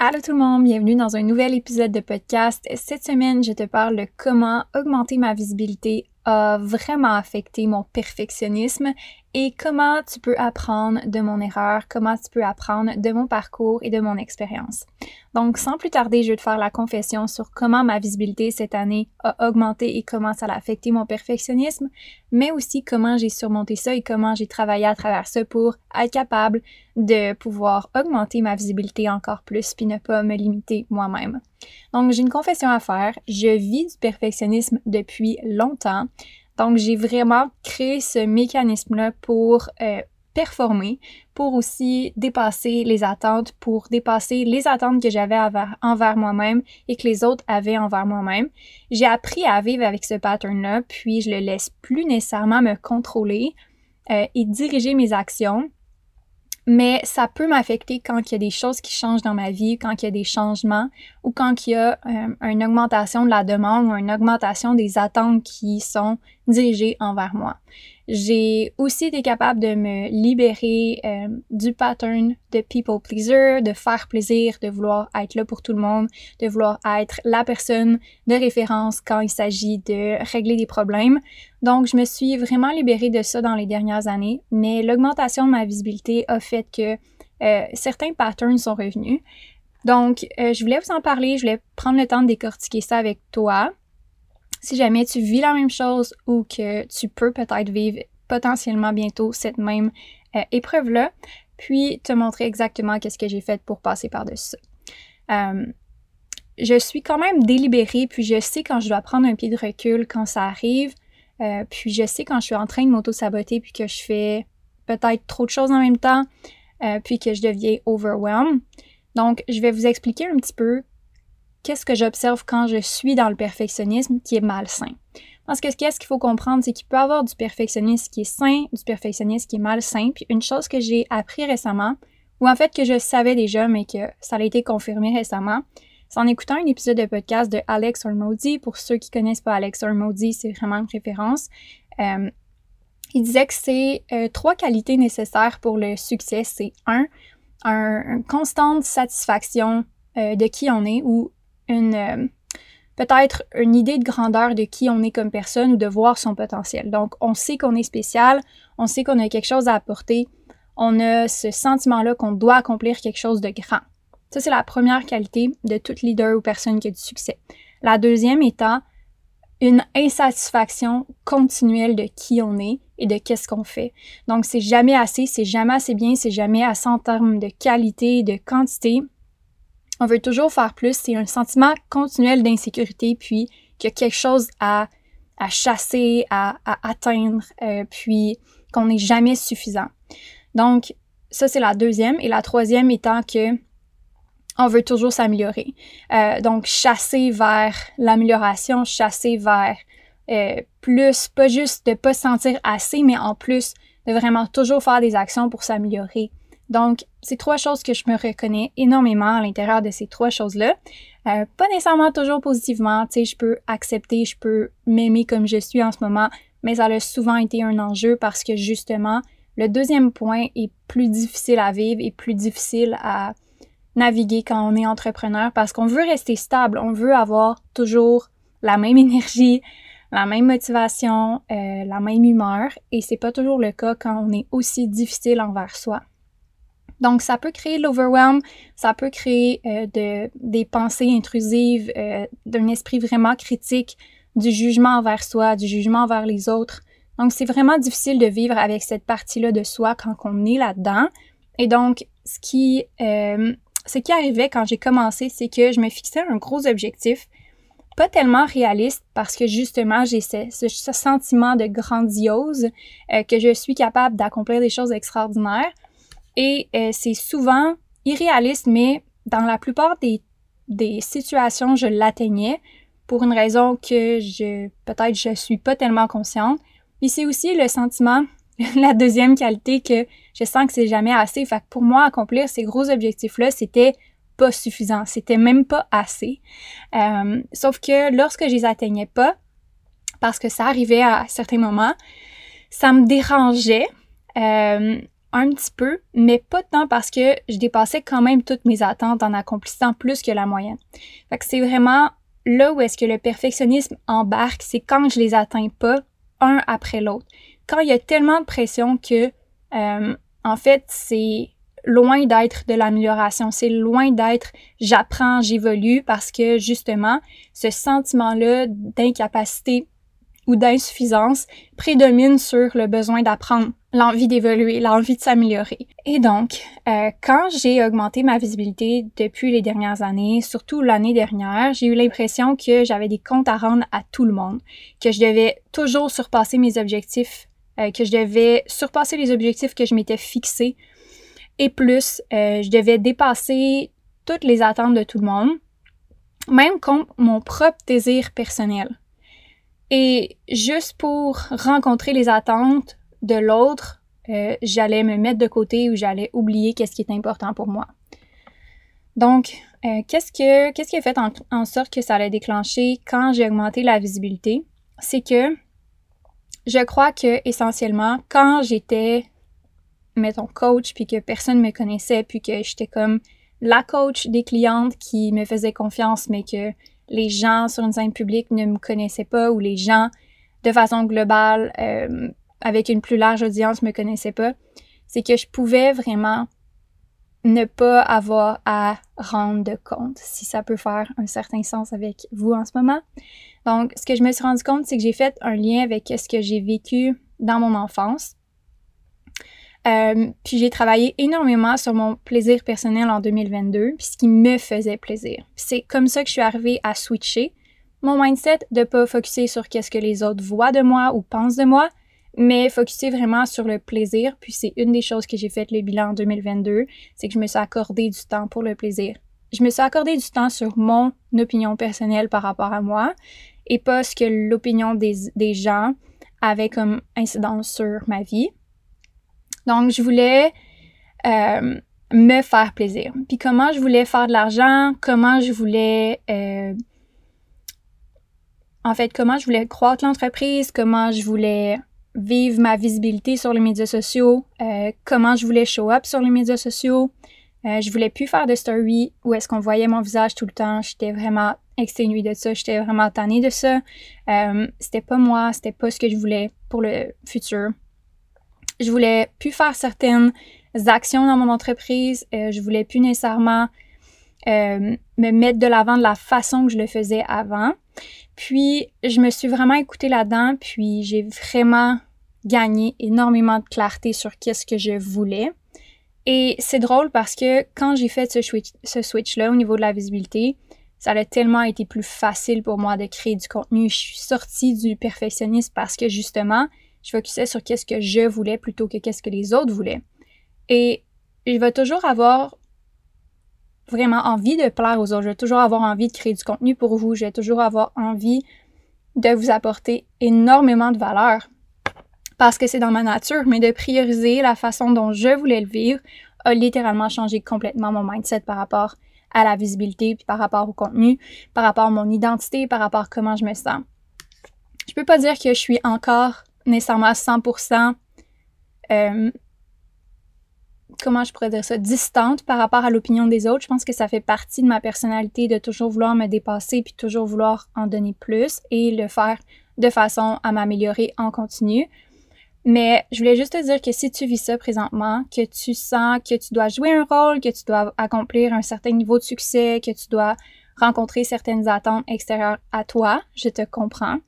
Allô tout le monde, bienvenue dans un nouvel épisode de podcast. Cette semaine, je te parle de comment augmenter ma visibilité a vraiment affecté mon perfectionnisme et comment tu peux apprendre de mon erreur, comment tu peux apprendre de mon parcours et de mon expérience. Donc, sans plus tarder, je vais te faire la confession sur comment ma visibilité cette année a augmenté et comment ça a affecté mon perfectionnisme, mais aussi comment j'ai surmonté ça et comment j'ai travaillé à travers ça pour être capable de pouvoir augmenter ma visibilité encore plus puis ne pas me limiter moi-même. Donc, j'ai une confession à faire. Je vis du perfectionnisme depuis longtemps. Donc, j'ai vraiment créé ce mécanisme-là pour euh, performer, pour aussi dépasser les attentes, pour dépasser les attentes que j'avais envers, moi-même et que les autres avaient envers moi-même. J'ai appris à vivre avec ce pattern-là, puis je le laisse plus nécessairement me contrôler euh, et diriger mes actions mais ça peut m'affecter quand il y a des choses qui changent dans ma vie, quand il y a des changements ou quand il y a euh, une augmentation de la demande ou une augmentation des attentes qui sont dirigées envers moi. J'ai aussi été capable de me libérer euh, du pattern de people pleaser, de faire plaisir, de vouloir être là pour tout le monde, de vouloir être la personne de référence quand il s'agit de régler des problèmes. Donc, je me suis vraiment libérée de ça dans les dernières années, mais l'augmentation de ma visibilité a fait que euh, certains patterns sont revenus. Donc, euh, je voulais vous en parler, je voulais prendre le temps de décortiquer ça avec toi si jamais tu vis la même chose ou que tu peux peut-être vivre potentiellement bientôt cette même euh, épreuve-là, puis te montrer exactement qu'est-ce que j'ai fait pour passer par-dessus. Euh, je suis quand même délibérée, puis je sais quand je dois prendre un pied de recul quand ça arrive, euh, puis je sais quand je suis en train de m'auto-saboter, puis que je fais peut-être trop de choses en même temps, puis que je deviens overwhelmed. Donc, je vais vous expliquer un petit peu qu'est-ce que j'observe quand je suis dans le perfectionnisme qui est malsain? Parce que qu'est-ce qu'il faut comprendre, c'est qu'il peut y avoir du perfectionnisme qui est sain, du perfectionnisme qui est malsain. Puis une chose que j'ai appris récemment, ou en fait que je savais déjà, mais que ça a été confirmé récemment, c'est en écoutant un épisode de podcast de Alex Ormody. Pour ceux qui connaissent pas Alex Ormody, c'est vraiment une référence. Euh, il disait que c'est euh, trois qualités nécessaires pour le succès. C'est un, une constante satisfaction euh, de qui on est ou une euh, peut-être une idée de grandeur de qui on est comme personne ou de voir son potentiel. Donc, on sait qu'on est spécial, on sait qu'on a quelque chose à apporter, on a ce sentiment-là qu'on doit accomplir quelque chose de grand. Ça, c'est la première qualité de tout leader ou personne qui a du succès. La deuxième étant une insatisfaction continuelle de qui on est et de qu'est-ce qu'on fait. Donc, c'est jamais assez, c'est jamais assez bien, c'est jamais assez en termes de qualité, de quantité, on veut toujours faire plus. C'est un sentiment continuel d'insécurité, puis qu'il y a quelque chose à, à chasser, à, atteindre, euh, puis qu'on n'est jamais suffisant. Donc, ça, c'est la deuxième. Et la troisième étant que on veut toujours s'améliorer. Euh, donc, chasser vers l'amélioration, chasser vers euh, plus, pas juste de pas se sentir assez, mais en plus de vraiment toujours faire des actions pour s'améliorer. Donc, c'est trois choses que je me reconnais énormément à l'intérieur de ces trois choses-là. Euh, pas nécessairement toujours positivement, tu sais, je peux accepter, je peux m'aimer comme je suis en ce moment, mais ça a souvent été un enjeu parce que justement, le deuxième point est plus difficile à vivre et plus difficile à naviguer quand on est entrepreneur parce qu'on veut rester stable, on veut avoir toujours la même énergie, la même motivation, euh, la même humeur et c'est pas toujours le cas quand on est aussi difficile envers soi. Donc, ça peut créer l'overwhelm, ça peut créer euh, de, des pensées intrusives, euh, d'un esprit vraiment critique, du jugement envers soi, du jugement envers les autres. Donc, c'est vraiment difficile de vivre avec cette partie-là de soi quand on est là-dedans. Et donc, ce qui, euh, ce qui arrivait quand j'ai commencé, c'est que je me fixais un gros objectif, pas tellement réaliste parce que justement, j'ai ce, ce, sentiment de grandiose, que je suis capable d'accomplir des choses extraordinaires et euh, c'est souvent irréaliste, mais dans la plupart des, des situations, je l'atteignais pour une raison que je peut-être je suis pas tellement consciente. Et c'est aussi le sentiment, la deuxième qualité que je sens que c'est jamais assez. Fait que pour moi, accomplir ces gros objectifs-là, c'était pas suffisant. C'était même pas assez. Euh, sauf que lorsque je les atteignais pas, parce que ça arrivait à certains moments, ça me dérangeait. Euh, un petit peu, mais pas tant parce que je dépassais quand même toutes mes attentes en accomplissant plus que la moyenne. C'est vraiment là où est-ce que le perfectionnisme embarque, c'est quand je les atteins pas un après l'autre. Quand il y a tellement de pression que, euh, en fait, c'est loin d'être de l'amélioration, c'est loin d'être j'apprends, j'évolue parce que justement, ce sentiment-là d'incapacité ou d'insuffisance prédomine sur le besoin d'apprendre, l'envie d'évoluer, l'envie de s'améliorer. Et donc, euh, quand j'ai augmenté ma visibilité depuis les dernières années, surtout l'année dernière, j'ai eu l'impression que j'avais des comptes à rendre à tout le monde, que je devais toujours surpasser mes objectifs, euh, que je devais surpasser les objectifs que je m'étais fixés, et plus, euh, je devais dépasser toutes les attentes de tout le monde, même contre mon propre désir personnel. Et juste pour rencontrer les attentes de l'autre, euh, j'allais me mettre de côté ou j'allais oublier qu'est-ce qui est important pour moi. Donc, euh, qu'est-ce, que, qui a fait en, sorte que ça allait déclencher quand j'ai augmenté la visibilité? C'est que je crois que essentiellement, quand j'étais, mettons, coach, puis que personne me connaissait, puis que j'étais comme la coach des clientes qui me faisait confiance, mais que les gens sur une scène publique ne me connaissaient pas ou les gens de façon globale euh, avec une plus large audience me connaissaient pas, c'est que je pouvais vraiment ne pas avoir à rendre compte, si ça peut faire un certain sens avec vous en ce moment. Donc, ce que je me suis rendu compte, c'est que j'ai fait un lien avec ce que j'ai vécu dans mon enfance. Euh, puis j'ai travaillé énormément sur mon plaisir personnel en 2022, puis ce qui me faisait plaisir. C'est comme ça que je suis arrivée à switcher mon mindset de pas focuser sur qu'est-ce que les autres voient de moi ou pensent de moi, mais focuser vraiment sur le plaisir. Puis c'est une des choses que j'ai fait le bilan en 2022, c'est que je me suis accordé du temps pour le plaisir. Je me suis accordé du temps sur mon opinion personnelle par rapport à moi et pas ce que l'opinion des, des gens avait comme incidence sur ma vie. Donc, je voulais euh, me faire plaisir. Puis comment je voulais faire de l'argent, comment je voulais... Euh, en fait, comment je voulais croître l'entreprise, comment je voulais vivre ma visibilité sur les médias sociaux, euh, comment je voulais show up sur les médias sociaux. je voulais plus faire de story où est-ce qu'on voyait mon visage tout le temps. J'étais vraiment exténuée de ça. J'étais vraiment tannée de ça. c'était pas moi, c'était pas ce que je voulais pour le futur. Je voulais plus faire certaines actions dans mon entreprise. Euh, je voulais plus nécessairement euh, me mettre de l'avant de la façon que je le faisais avant. Puis, je me suis vraiment écoutée là-dedans, puis j'ai vraiment gagné énormément de clarté sur qu'est-ce que je voulais. Et c'est drôle parce que quand j'ai fait ce, switch, ce switch-là au niveau de la visibilité, ça a tellement été plus facile pour moi de créer du contenu. Je suis sortie du perfectionnisme parce que justement, je focusais sur qu'est-ce que je voulais plutôt que qu'est-ce que les autres voulaient. Et je vais toujours avoir vraiment envie de plaire aux autres. Je vais toujours avoir envie de créer du contenu pour vous. Je vais toujours avoir envie de vous apporter énormément de valeur parce que c'est dans ma nature, mais de prioriser la façon dont je voulais le vivre a littéralement changé complètement mon mindset par rapport à la visibilité, puis par rapport au contenu, par rapport à mon identité, par rapport à comment je me sens. Je peux pas dire que je suis encore nécessairement 100% euh, comment je pourrais dire ça, distante par rapport à l'opinion des autres. Je pense que ça fait partie de ma personnalité de toujours vouloir me dépasser puis toujours vouloir en donner plus et le faire de façon à m'améliorer en continu. Mais je voulais juste te dire que si tu vis ça présentement, que tu sens que tu dois jouer un rôle, que tu dois accomplir un certain niveau de succès, que tu dois rencontrer certaines attentes extérieures à toi, je te comprends.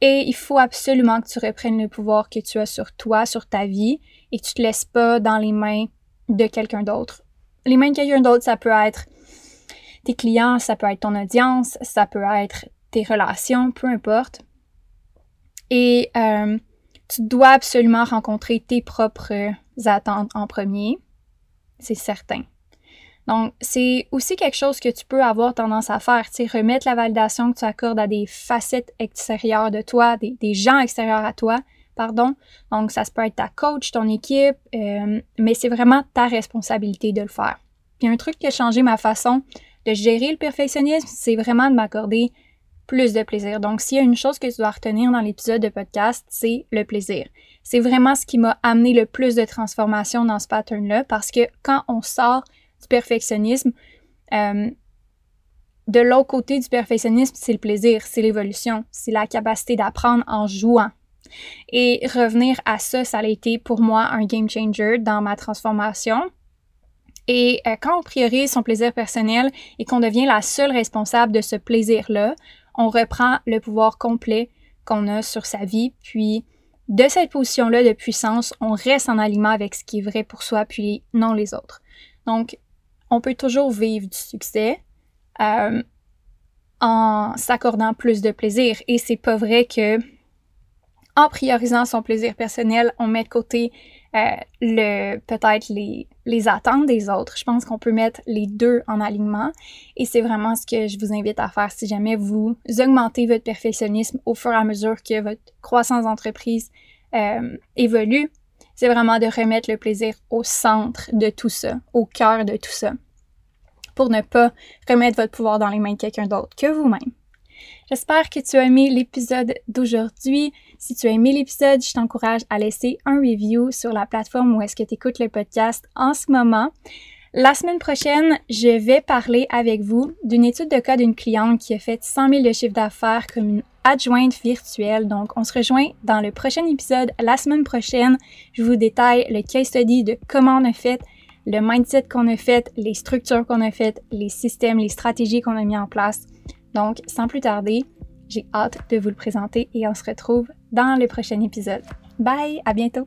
Et il faut absolument que tu reprennes le pouvoir que tu as sur toi, sur ta vie, et que tu te laisses pas dans les mains de quelqu'un d'autre. Les mains de quelqu'un d'autre, ça peut être tes clients, ça peut être ton audience, ça peut être tes relations, peu importe. Et euh, tu dois absolument rencontrer tes propres attentes en premier, c'est certain. Donc, c'est aussi quelque chose que tu peux avoir tendance à faire, tu remettre la validation que tu accordes à des facettes extérieures de toi, des, gens extérieurs à toi, pardon. Donc, ça peut être ta coach, ton équipe, euh, mais c'est vraiment ta responsabilité de le faire. Puis un truc qui a changé ma façon de gérer le perfectionnisme, c'est vraiment de m'accorder plus de plaisir. Donc, s'il y a une chose que tu dois retenir dans l'épisode de podcast, c'est le plaisir. C'est vraiment ce qui m'a amené le plus de transformation dans ce pattern-là parce que quand on sort du perfectionnisme, euh, de l'autre côté du perfectionnisme, c'est le plaisir, c'est l'évolution, c'est la capacité d'apprendre en jouant. Et revenir à ça, ça a été pour moi un game changer dans ma transformation. Et euh, quand on priorise son plaisir personnel et qu'on devient la seule responsable de ce plaisir-là, on reprend le pouvoir complet qu'on a sur sa vie, puis de cette position-là de puissance, on reste en aliment avec ce qui est vrai pour soi, puis non les autres. Donc, on peut toujours vivre du succès euh, en s'accordant plus de plaisir. Et c'est pas vrai que en priorisant son plaisir personnel, on met de côté euh, le peut-être les, les attentes des autres. Je pense qu'on peut mettre les deux en alignement et c'est vraiment ce que je vous invite à faire si jamais vous augmentez votre perfectionnisme au fur et à mesure que votre croissance d'entreprise euh, évolue. C'est vraiment de remettre le plaisir au centre de tout ça, au cœur de tout ça, pour ne pas remettre votre pouvoir dans les mains de quelqu'un d'autre que vous-même. J'espère que tu as aimé l'épisode d'aujourd'hui. Si tu as aimé l'épisode, je t'encourage à laisser un review sur la plateforme où est-ce que tu écoutes le podcast en ce moment. La semaine prochaine, je vais parler avec vous d'une étude de cas d'une cliente qui a fait 100 000 de chiffre d'affaires comme une adjointe virtuelle. Donc, on se rejoint dans le prochain épisode la semaine prochaine. Je vous détaille le case study de comment on a fait, le mindset qu'on a fait, les structures qu'on a faites, les systèmes, les stratégies qu'on a mis en place. Donc, sans plus tarder, j'ai hâte de vous le présenter et on se retrouve dans le prochain épisode. Bye, à bientôt!